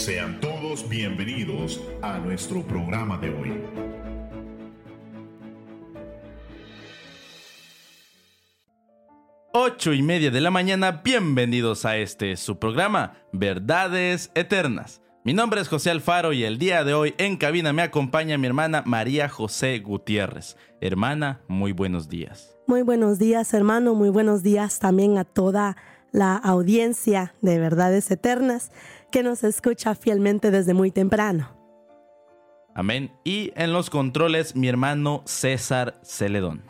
Sean todos bienvenidos a nuestro programa de hoy. Ocho y media de la mañana, bienvenidos a este su programa, Verdades Eternas. Mi nombre es José Alfaro y el día de hoy en cabina me acompaña mi hermana María José Gutiérrez. Hermana, muy buenos días. Muy buenos días, hermano. Muy buenos días también a toda la audiencia de Verdades Eternas que nos escucha fielmente desde muy temprano. Amén. Y en los controles, mi hermano César Celedón.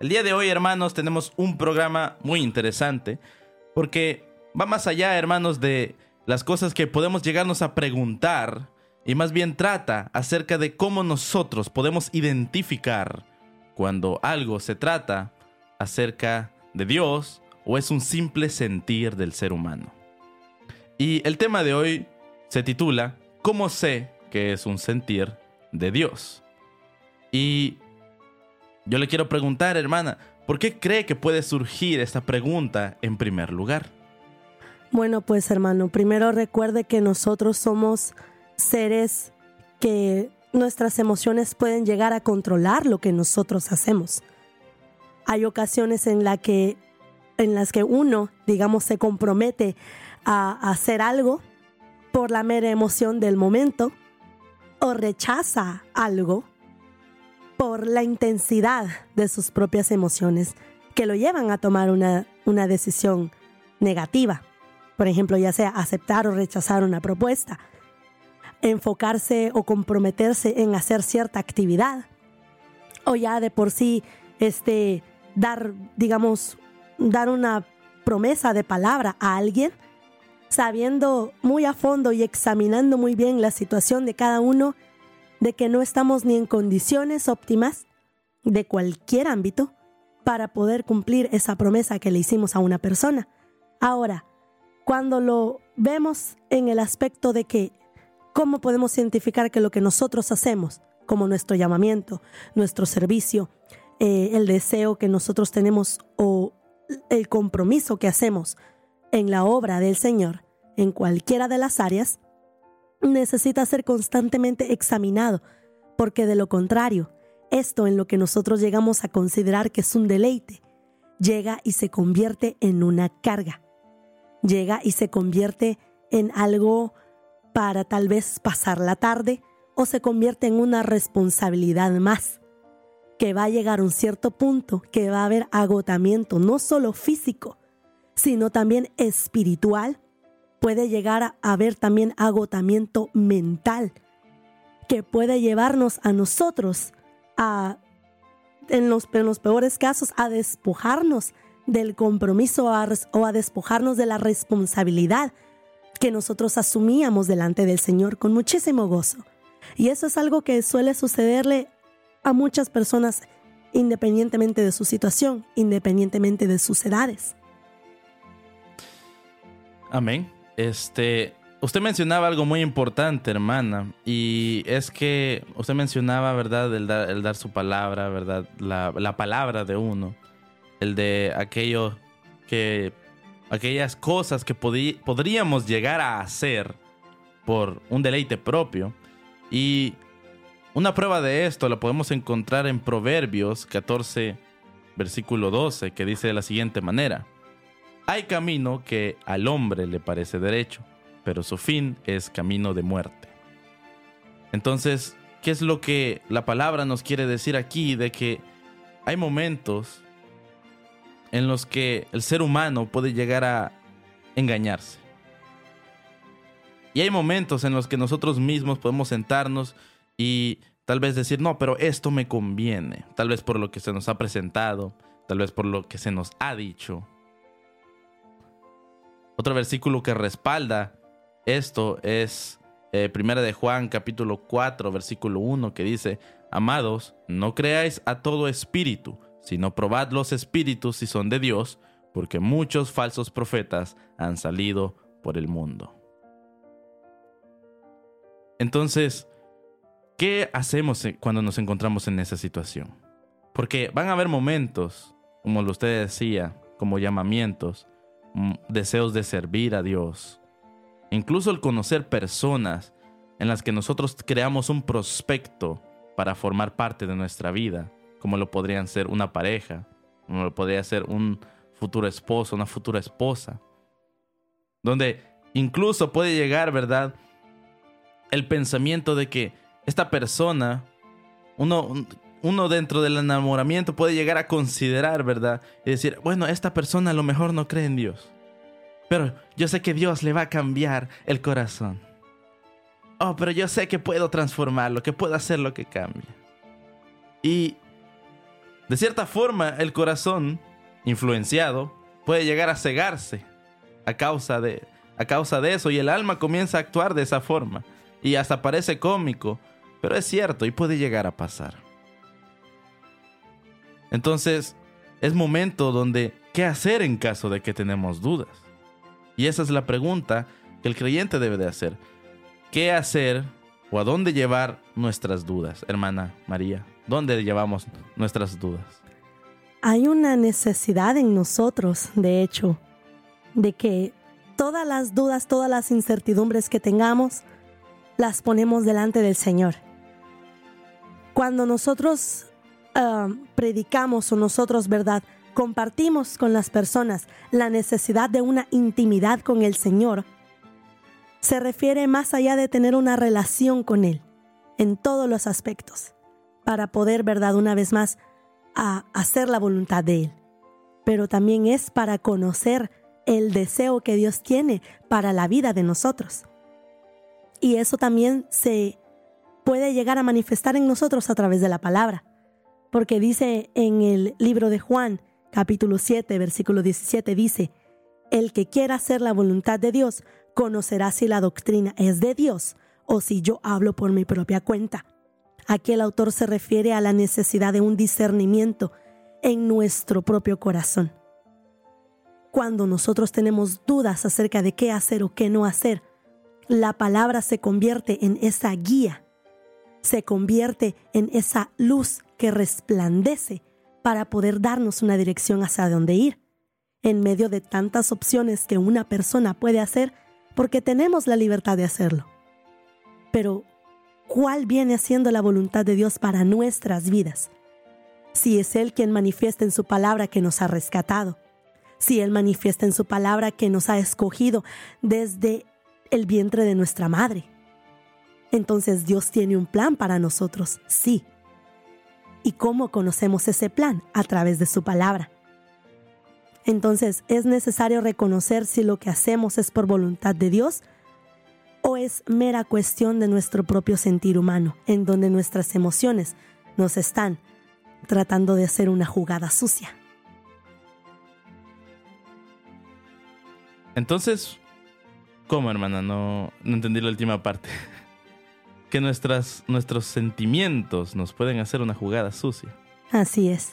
El día de hoy, hermanos, tenemos un programa muy interesante porque va más allá, hermanos, de las cosas que podemos llegarnos a preguntar y más bien trata acerca de cómo nosotros podemos identificar cuando algo se trata acerca de Dios o es un simple sentir del ser humano. Y el tema de hoy se titula ¿Cómo sé que es un sentir de Dios? Y yo le quiero preguntar, hermana, ¿por qué cree que puede surgir esta pregunta en primer lugar? Bueno, pues hermano, primero recuerde que nosotros somos seres que nuestras emociones pueden llegar a controlar lo que nosotros hacemos. Hay ocasiones en, la que, en las que uno, digamos, se compromete a hacer algo por la mera emoción del momento o rechaza algo por la intensidad de sus propias emociones que lo llevan a tomar una, una decisión negativa. Por ejemplo, ya sea aceptar o rechazar una propuesta, enfocarse o comprometerse en hacer cierta actividad, o ya de por sí este, dar, digamos, dar una promesa de palabra a alguien, sabiendo muy a fondo y examinando muy bien la situación de cada uno, de que no estamos ni en condiciones óptimas de cualquier ámbito para poder cumplir esa promesa que le hicimos a una persona. Ahora, cuando lo vemos en el aspecto de que cómo podemos identificar que lo que nosotros hacemos, como nuestro llamamiento, nuestro servicio, eh, el deseo que nosotros tenemos o el compromiso que hacemos en la obra del Señor, en cualquiera de las áreas, necesita ser constantemente examinado, porque de lo contrario, esto en lo que nosotros llegamos a considerar que es un deleite, llega y se convierte en una carga. Llega y se convierte en algo para tal vez pasar la tarde o se convierte en una responsabilidad más, que va a llegar a un cierto punto que va a haber agotamiento, no solo físico, sino también espiritual, puede llegar a haber también agotamiento mental, que puede llevarnos a nosotros a, en los, en los peores casos, a despojarnos del compromiso o a despojarnos de la responsabilidad que nosotros asumíamos delante del Señor con muchísimo gozo. Y eso es algo que suele sucederle a muchas personas independientemente de su situación, independientemente de sus edades. Amén. Este, usted mencionaba algo muy importante, hermana, y es que usted mencionaba, ¿verdad?, el dar, su palabra, ¿verdad?, la, la palabra de uno el de aquello que aquellas cosas que podríamos llegar a hacer por un deleite propio. Y una prueba de esto la podemos encontrar en Proverbios 14, versículo 12, que dice de la siguiente manera. Hay camino que al hombre le parece derecho, pero su fin es camino de muerte. Entonces, ¿qué es lo que la palabra nos quiere decir aquí? De que hay momentos en los que el ser humano puede llegar a engañarse. Y hay momentos en los que nosotros mismos podemos sentarnos y tal vez decir, no, pero esto me conviene, tal vez por lo que se nos ha presentado, tal vez por lo que se nos ha dicho. Otro versículo que respalda esto es eh, Primera de Juan capítulo 4 versículo 1 que dice, Amados, no creáis a todo espíritu, sino probad los espíritus si son de Dios, porque muchos falsos profetas han salido por el mundo. Entonces, ¿qué hacemos cuando nos encontramos en esa situación? Porque van a haber momentos, como usted decía, como llamamientos, deseos de servir a Dios, Incluso el conocer personas en las que nosotros creamos un prospecto para formar parte de nuestra vida, como lo podrían ser una pareja, como lo podría ser un futuro esposo, una futura esposa, donde incluso puede llegar, ¿verdad? El pensamiento de que esta persona, uno, uno dentro del enamoramiento puede llegar a considerar, ¿verdad? Y decir, bueno, esta persona a lo mejor no cree en Dios, pero yo sé que Dios le va a cambiar el corazón. Oh, pero yo sé que puedo transformarlo, que puedo hacer lo que cambie. Y de cierta forma, el corazón influenciado puede llegar a cegarse a causa de, a causa de eso y el alma comienza a actuar de esa forma y hasta parece cómico, pero es cierto y puede llegar a pasar. Entonces, es momento donde, ¿qué hacer en caso de que tenemos dudas? Y esa es la pregunta que el creyente debe de hacer. ¿Qué hacer o a dónde llevar nuestras dudas, hermana María? ¿Dónde llevamos nuestras dudas? Hay una necesidad en nosotros, de hecho, de que todas las dudas, todas las incertidumbres que tengamos, las ponemos delante del Señor. Cuando nosotros ah, predicamos o nosotros, ¿verdad? Compartimos con las personas la necesidad de una intimidad con el Señor, se refiere más allá de tener una relación con Él en todos los aspectos, para poder, ¿verdad? Una vez más, a hacer la voluntad de Él. Pero también es para conocer el deseo que Dios tiene para la vida de nosotros. Y eso también se puede llegar a manifestar en nosotros a través de la palabra. Porque dice en el libro de Juan, capítulo 7, versículo 17, dice, el que quiera hacer la voluntad de Dios conocerá si la doctrina es de Dios o si yo hablo por mi propia cuenta. Aquí el autor se refiere a la necesidad de un discernimiento en nuestro propio corazón. Cuando nosotros tenemos dudas acerca de qué hacer o qué no hacer, la palabra se convierte en esa guía, se convierte en esa luz que resplandece para poder darnos una dirección hacia dónde ir, en medio de tantas opciones que una persona puede hacer porque tenemos la libertad de hacerlo. Pero, ¿cuál viene siendo la voluntad de Dios para nuestras vidas? Si es Él quien manifiesta en su palabra que nos ha rescatado, si Él manifiesta en su palabra que nos ha escogido desde el vientre de nuestra madre. Entonces Dios tiene un plan para nosotros, sí. ¿Y cómo conocemos ese plan? A través de su palabra. Entonces es necesario reconocer si lo que hacemos es por voluntad de Dios o es mera cuestión de nuestro propio sentir humano, en donde nuestras emociones nos están tratando de hacer una jugada sucia. Entonces, ¿cómo hermana? No, no entendí la última parte. Que nuestros sentimientos nos pueden hacer una jugada sucia. Así es.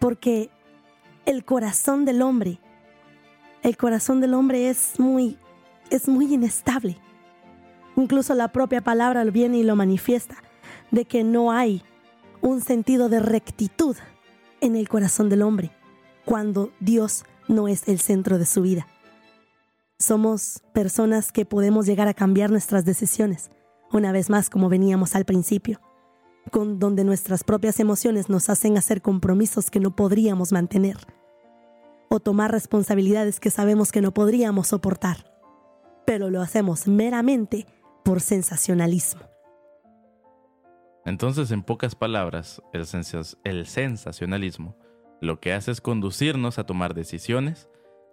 Porque el corazón del hombre, el corazón del hombre es muy, es muy inestable. Incluso la propia palabra viene y lo manifiesta, de que no hay un sentido de rectitud en el corazón del hombre cuando Dios no es el centro de su vida. Somos personas que podemos llegar a cambiar nuestras decisiones, una vez más como veníamos al principio, con donde nuestras propias emociones nos hacen hacer compromisos que no podríamos mantener o tomar responsabilidades que sabemos que no podríamos soportar, pero lo hacemos meramente por sensacionalismo. Entonces, en pocas palabras, el, sensacionalismo lo que hace es conducirnos a tomar decisiones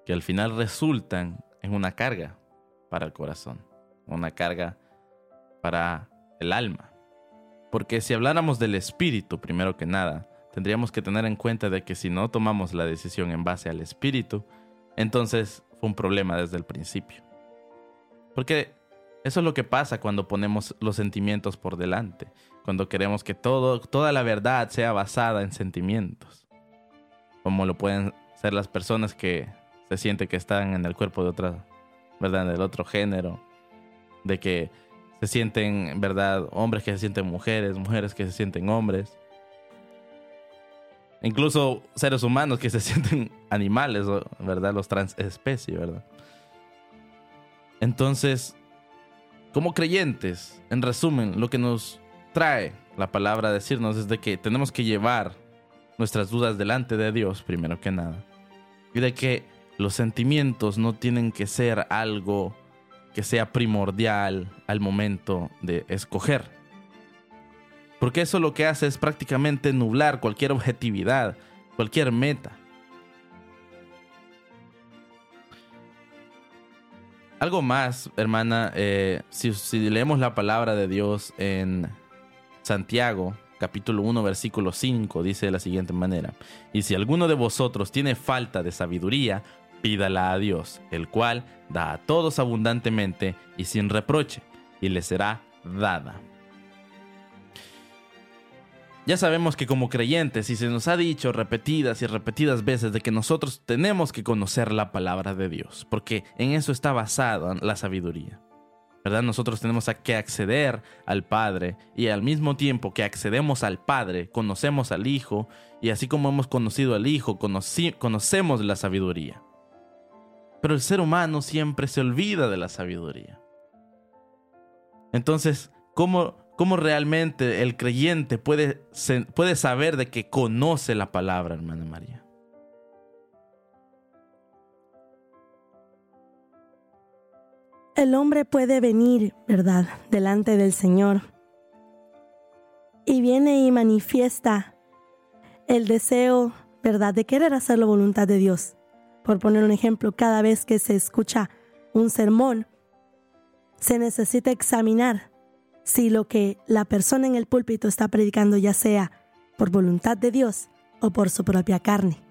que al final resultan en una carga para el corazón, una carga para el alma. Porque si habláramos del espíritu, primero que nada, tendríamos que tener en cuenta de que si no tomamos la decisión en base al espíritu, entonces fue un problema desde el principio. Porque eso es lo que pasa cuando ponemos los sentimientos por delante, cuando queremos que toda la verdad sea basada en sentimientos, como lo pueden ser las personas que se sienten que están en el cuerpo de otra, ¿verdad? Del otro género, de que se sienten, ¿verdad? Hombres que se sienten mujeres, mujeres que se sienten hombres Incluso seres humanos que se sienten animales, ¿verdad? Los transespecies, ¿verdad? Entonces, como creyentes, en resumen, lo que nos trae la palabra a decirnos es de que tenemos que llevar nuestras dudas delante de Dios, primero que nada. Y de que los sentimientos no tienen que ser algo que sea primordial al momento de escoger. Porque eso lo que hace es prácticamente nublar cualquier objetividad, cualquier meta. Algo más, hermana, eh, si, si leemos la palabra de Dios en Santiago, capítulo 1, versículo 5, dice de la siguiente manera, y si alguno de vosotros tiene falta de sabiduría, pídala a Dios, el cual da a todos abundantemente y sin reproche, y le será dada. Ya sabemos que como creyentes, y se nos ha dicho repetidas y repetidas veces de que nosotros tenemos que conocer la palabra de Dios, porque en eso está basada la sabiduría. ¿verdad? Nosotros tenemos que acceder al Padre y al mismo tiempo que accedemos al Padre, conocemos al Hijo y así como hemos conocido al Hijo, conocemos la sabiduría. Pero el ser humano siempre se olvida de la sabiduría. Entonces, ¿cómo, cómo realmente el creyente puede, puede saber de que conoce la palabra, hermana María? el hombre puede venir, ¿verdad?, delante del Señor. Y viene y manifiesta el deseo, ¿verdad?, de querer hacer la voluntad de Dios. Por poner un ejemplo, cada vez que se escucha un sermón, se necesita examinar si lo que la persona en el púlpito está predicando ya sea por voluntad de Dios o por su propia carne.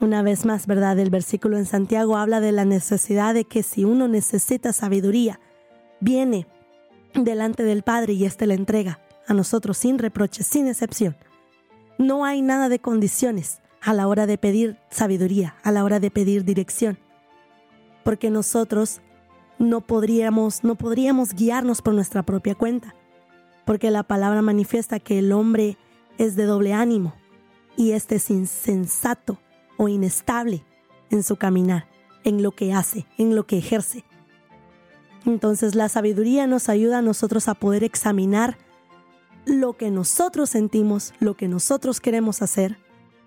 Una vez más, ¿verdad? El versículo en Santiago habla de la necesidad de que si uno necesita sabiduría, viene delante del Padre y éste la entrega a nosotros sin reproche, sin excepción. No hay nada de condiciones a la hora de pedir sabiduría, a la hora de pedir dirección, porque nosotros no podríamos, no podríamos guiarnos por nuestra propia cuenta, porque la palabra manifiesta que el hombre es de doble ánimo y este es insensato o inestable en su caminar, en lo que hace, en lo que ejerce. Entonces la sabiduría nos ayuda a nosotros a poder examinar lo que nosotros sentimos, lo que nosotros queremos hacer,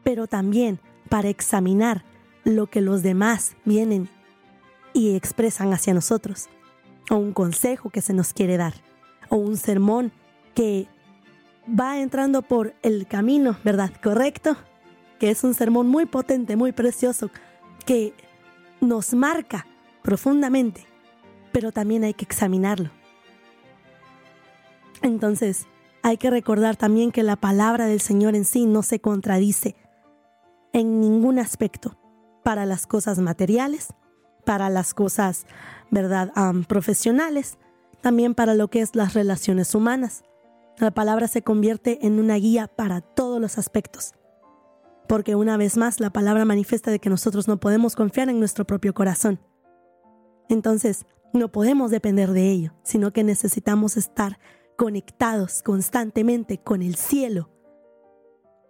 pero también para examinar lo que los demás vienen y expresan hacia nosotros, o un consejo que se nos quiere dar, o un sermón que va entrando por el camino, ¿verdad? Correcto, que es un sermón muy potente, muy precioso, que nos marca profundamente, pero también hay que examinarlo. Entonces, hay que recordar también que la palabra del Señor en sí no se contradice en ningún aspecto para las cosas materiales, para las cosas, ¿verdad?, profesionales, también para lo que es las relaciones humanas. La palabra se convierte en una guía para todos los aspectos porque una vez más la palabra manifiesta de que nosotros no podemos confiar en nuestro propio corazón. Entonces, no podemos depender de ello, sino que necesitamos estar conectados constantemente con el cielo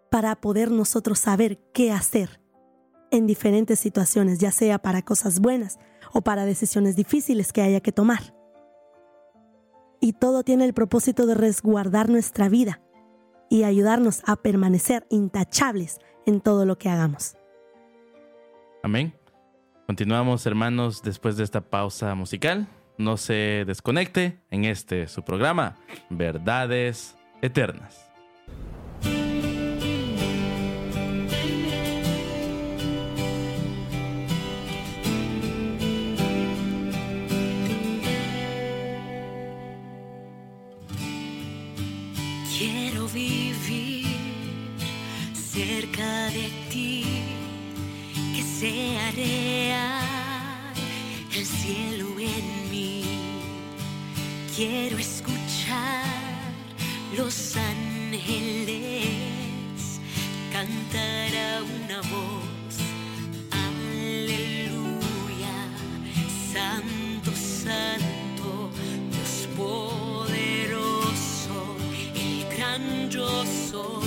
para poder nosotros saber qué hacer en diferentes situaciones, ya sea para cosas buenas o para decisiones difíciles que haya que tomar. Y todo tiene el propósito de resguardar nuestra vida y ayudarnos a permanecer intachables en todo lo que hagamos. Amén. Continuamos, hermanos, después de esta pausa musical. No se desconecte en este su programa, Verdades Eternas. Quiero escuchar los ángeles cantar a una voz. Aleluya, Santo, Santo, Dios poderoso, el gran yo soy.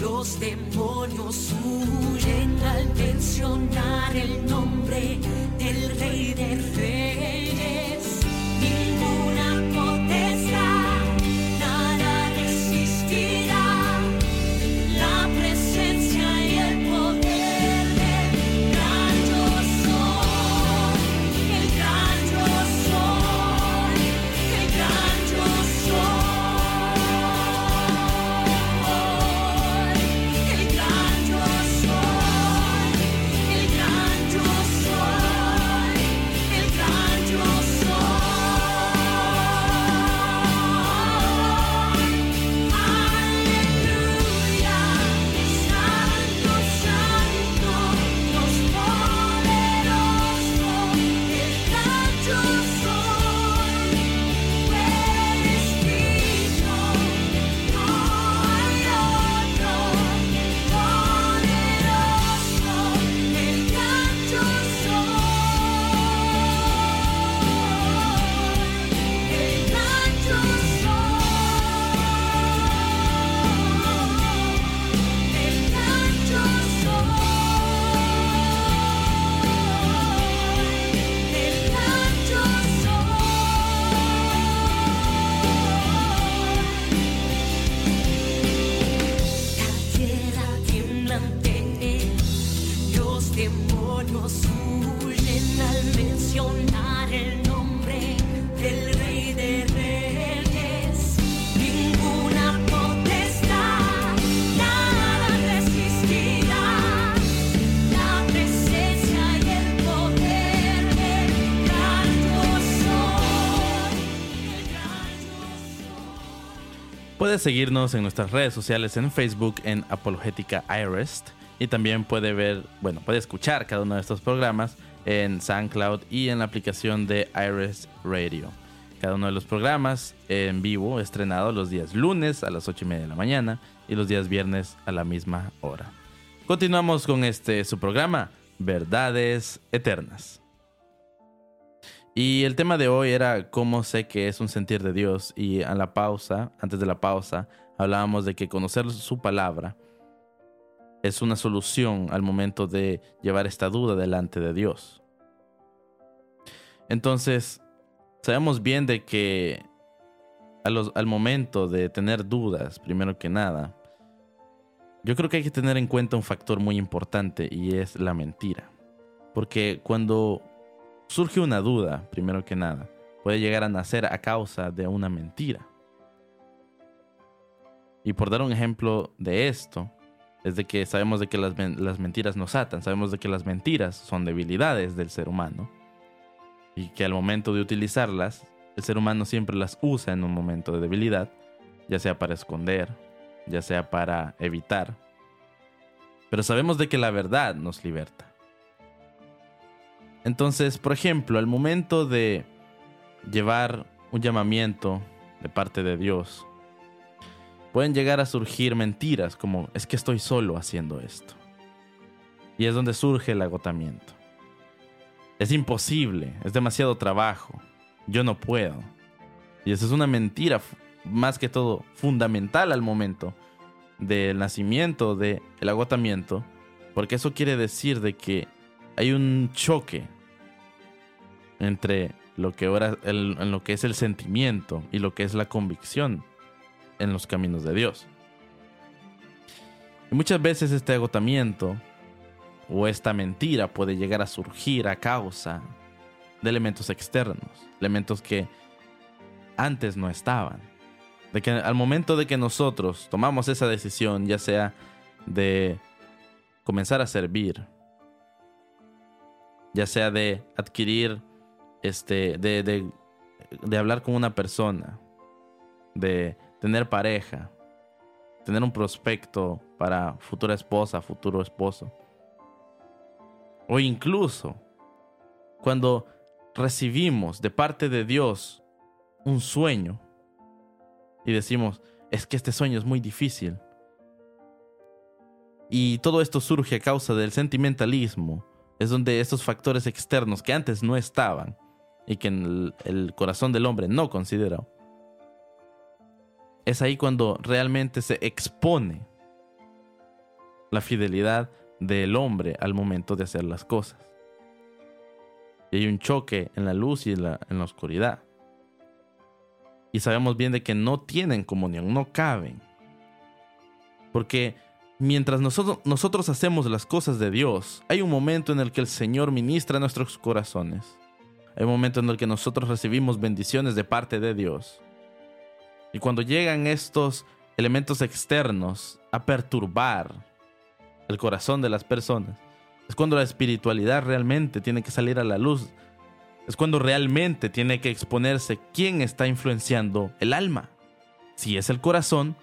Los demonios huyen al mencionar el nombre del Rey de Reyes. Ninguna potestad, Puede seguirnos en nuestras redes sociales en Facebook en Apologética IREST y también puede ver, bueno, puede escuchar cada uno de estos programas en SoundCloud y en la aplicación de IRES Radio. Cada uno de los programas en vivo estrenado los días lunes a las 8 y media de la mañana y los días viernes a la misma hora. Continuamos con este su programa, Verdades Eternas. Y el tema de hoy era cómo sé que es un sentir de Dios. Y a la pausa, antes de la pausa, hablábamos de que conocer su palabra es una solución al momento de llevar esta duda delante de Dios. Entonces, sabemos bien de que al momento de tener dudas, primero que nada, yo creo que hay que tener en cuenta un factor muy importante y es la mentira. Porque cuando surge una duda, primero que nada, puede llegar a nacer a causa de una mentira. Y por dar un ejemplo de esto, es de que sabemos de que las, men- las mentiras nos atan, sabemos de que las mentiras son debilidades del ser humano y que al momento de utilizarlas, el ser humano siempre las usa en un momento de debilidad, ya sea para esconder, ya sea para evitar. Pero sabemos de que la verdad nos liberta. Entonces, por ejemplo, al momento de llevar un llamamiento de parte de Dios, pueden llegar a surgir mentiras como es que estoy solo haciendo esto. Y es donde surge el agotamiento. Es imposible, es demasiado trabajo, yo no puedo. Y esa es una mentira, más que todo fundamental al momento del nacimiento del agotamiento, porque eso quiere decir de que hay un choque entre lo que ahora en lo que es el sentimiento y lo que es la convicción en los caminos de Dios. Y muchas veces este agotamiento o esta mentira puede llegar a surgir a causa de elementos externos, elementos que antes no estaban. De que al momento de que nosotros tomamos esa decisión, ya sea de comenzar a servir, ya sea de adquirir este, de, de, de hablar con una persona, de tener pareja, tener un prospecto para futura esposa, futuro esposo. O incluso cuando recibimos de parte de Dios un sueño y decimos, es que este sueño es muy difícil. Y todo esto surge a causa del sentimentalismo. Es donde estos factores externos que antes no estaban y que el, el corazón del hombre no consideró. Es ahí cuando realmente se expone la fidelidad del hombre al momento de hacer las cosas. Y hay un choque en la luz y en en la oscuridad. Y sabemos bien de que no tienen comunión, no caben. Porque mientras nosotros, hacemos las cosas de Dios, hay un momento en el que el Señor ministra nuestros corazones. Hay un momento en el que nosotros recibimos bendiciones de parte de Dios. Y cuando llegan estos elementos externos a perturbar el corazón de las personas, es cuando la espiritualidad realmente tiene que salir a la luz. Es cuando realmente tiene que exponerse quién está influenciando el alma. Si es el corazón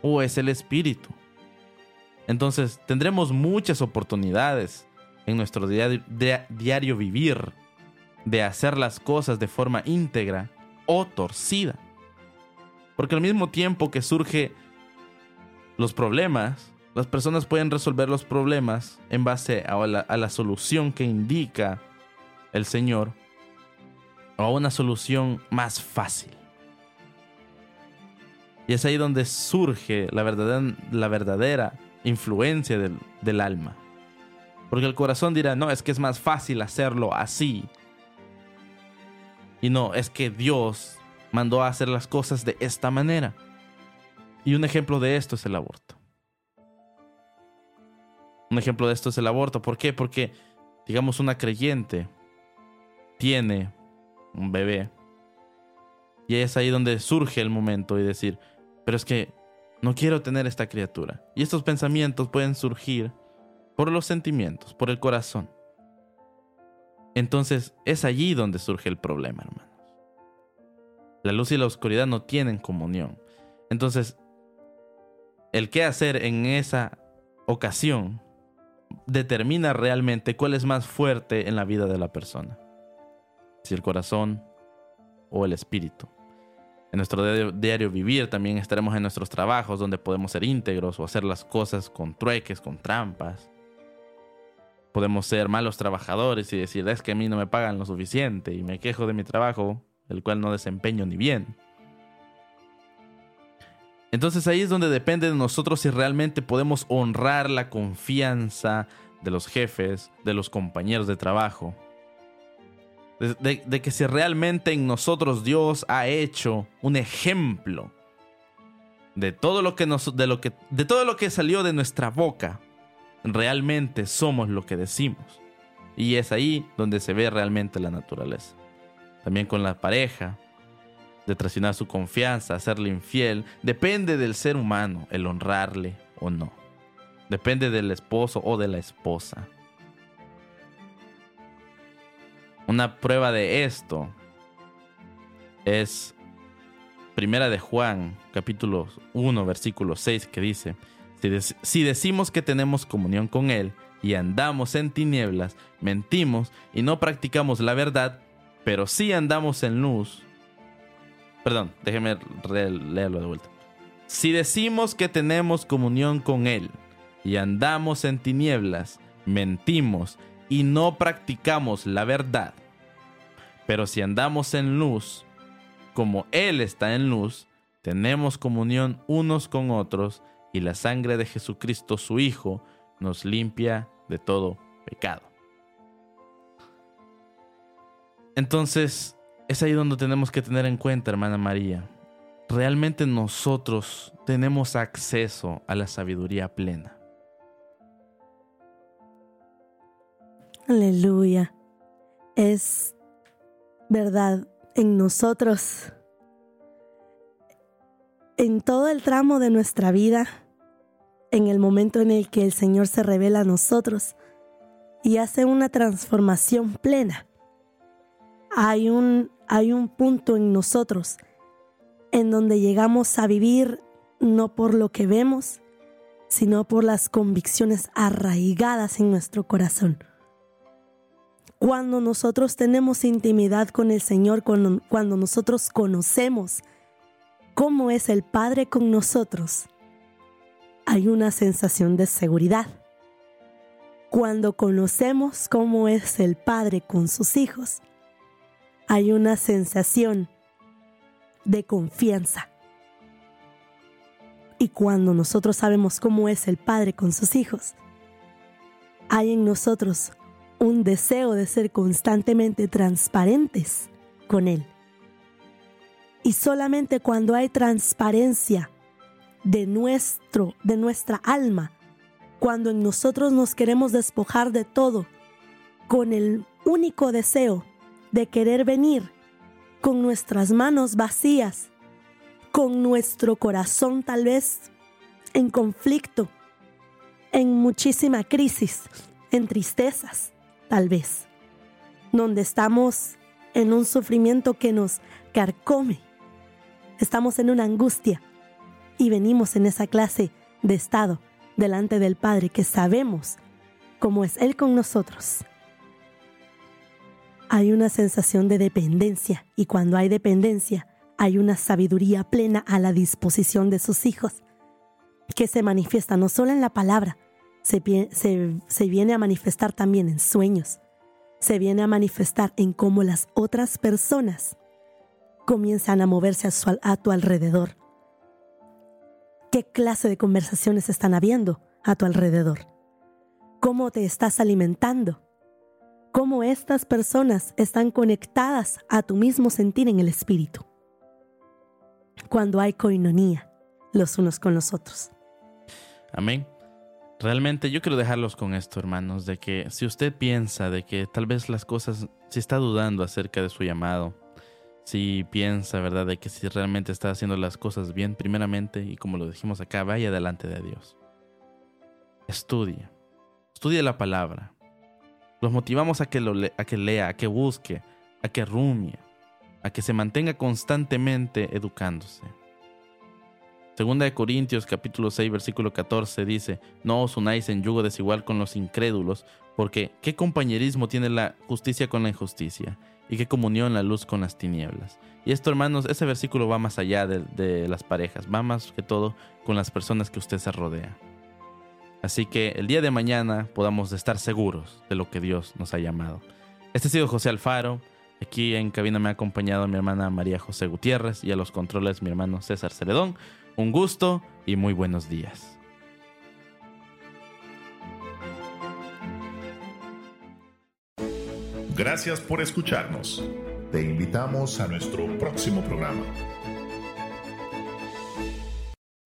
o es el espíritu. Entonces tendremos muchas oportunidades en nuestro diario, diario vivir de hacer las cosas de forma íntegra o torcida. Porque al mismo tiempo que surge los problemas, las personas pueden resolver los problemas en base a la, a la solución que indica el Señor o a una solución más fácil. Y es ahí donde surge la verdadera, la verdadera influencia del, alma. Porque el corazón dirá, no, es que es más fácil hacerlo así. Y no, es que Dios mandó a hacer las cosas de esta manera. Y un ejemplo de esto es el aborto. Un ejemplo de esto es el aborto. ¿Por qué? Porque, digamos, una creyente tiene un bebé. Y es ahí donde surge el momento y decir, pero es que no quiero tener esta criatura. Y estos pensamientos pueden surgir por los sentimientos, por el corazón. Entonces es allí donde surge el problema, hermano. La luz y la oscuridad no tienen comunión. Entonces, el qué hacer en esa ocasión determina realmente cuál es más fuerte en la vida de la persona. Si el corazón o el espíritu. En nuestro diario, vivir también estaremos en nuestros trabajos donde podemos ser íntegros o hacer las cosas con trueques, con trampas. Podemos ser malos trabajadores y decir, es que a mí no me pagan lo suficiente y me quejo de mi trabajo el cual no desempeño ni bien. Entonces ahí es donde depende de nosotros si realmente podemos honrar la confianza de los jefes, de los compañeros de trabajo. De, que si realmente en nosotros Dios ha hecho un ejemplo de todo lo que nos, de lo que de todo lo que salió de nuestra boca, realmente somos lo que decimos. Y es ahí donde se ve realmente la naturaleza también con la pareja, de traicionar su confianza, hacerle infiel, depende del ser humano el honrarle o no. Depende del esposo o de la esposa. Una prueba de esto es Primera de Juan, capítulo 1, versículo 6, que dice, si, si decimos que tenemos comunión con Él y andamos en tinieblas, mentimos y no practicamos la verdad, pero si andamos en luz. Perdón, déjeme leerlo de vuelta. Si decimos que tenemos comunión con Él y andamos en tinieblas, mentimos y no practicamos la verdad. Pero si andamos en luz, como Él está en luz, tenemos comunión unos con otros y la sangre de Jesucristo su Hijo nos limpia de todo pecado. Entonces, es ahí donde tenemos que tener en cuenta, hermana María. Realmente nosotros tenemos acceso a la sabiduría plena. Aleluya. Es verdad en nosotros. En todo el tramo de nuestra vida, en el momento en el que el Señor se revela a nosotros y hace una transformación plena hay un, hay un punto en nosotros en donde llegamos a vivir no por lo que vemos, sino por las convicciones arraigadas en nuestro corazón. Cuando nosotros tenemos intimidad con el Señor, cuando, nosotros conocemos cómo es el Padre con nosotros, hay una sensación de seguridad. Cuando conocemos cómo es el Padre con sus hijos, hay una sensación de confianza. Y cuando nosotros sabemos cómo es el Padre con sus hijos, hay en nosotros un deseo de ser constantemente transparentes con Él. Y solamente cuando hay transparencia de nuestro, de nuestra alma, cuando en nosotros nos queremos despojar de todo, con el único deseo de querer venir con nuestras manos vacías, con nuestro corazón tal vez en conflicto, en muchísima crisis, en tristezas, tal vez, donde estamos en un sufrimiento que nos carcome, estamos en una angustia y venimos en esa clase de estado delante del Padre que sabemos cómo es Él con nosotros. Hay una sensación de dependencia y cuando hay dependencia hay una sabiduría plena a la disposición de sus hijos que se manifiesta no solo en la palabra, se, viene a manifestar también en sueños, se viene a manifestar en cómo las otras personas comienzan a moverse a, a tu alrededor. ¿Qué clase de conversaciones están habiendo a tu alrededor? ¿Cómo te estás alimentando? ¿Cómo estas personas están conectadas a tu mismo sentir en el espíritu? Cuando hay coinonía los unos con los otros. Amén. Realmente yo quiero dejarlos con esto, hermanos, de que si usted piensa de que tal vez las cosas, si está dudando acerca de su llamado, si piensa, ¿verdad?, de que si realmente está haciendo las cosas bien, primeramente, y como lo dijimos acá, vaya delante de Dios. Estudie. Estudie la palabra. Los motivamos a que, lo a que lea, a que busque, a que rumie, a que se mantenga constantemente educándose. Segunda de Corintios capítulo 6 versículo 14 dice, no os unáis en yugo desigual con los incrédulos, porque ¿qué compañerismo tiene la justicia con la injusticia? ¿Y qué comunión la luz con las tinieblas? Y esto hermanos, ese versículo va más allá de, las parejas, va más que todo con las personas que usted se rodea. Así que el día de mañana podamos estar seguros de lo que Dios nos ha llamado. Este ha sido José Alfaro. Aquí en cabina me ha acompañado mi hermana María José Gutiérrez y a los controles mi hermano César Celedón. Un gusto y muy buenos días. Gracias por escucharnos. Te invitamos a nuestro próximo programa.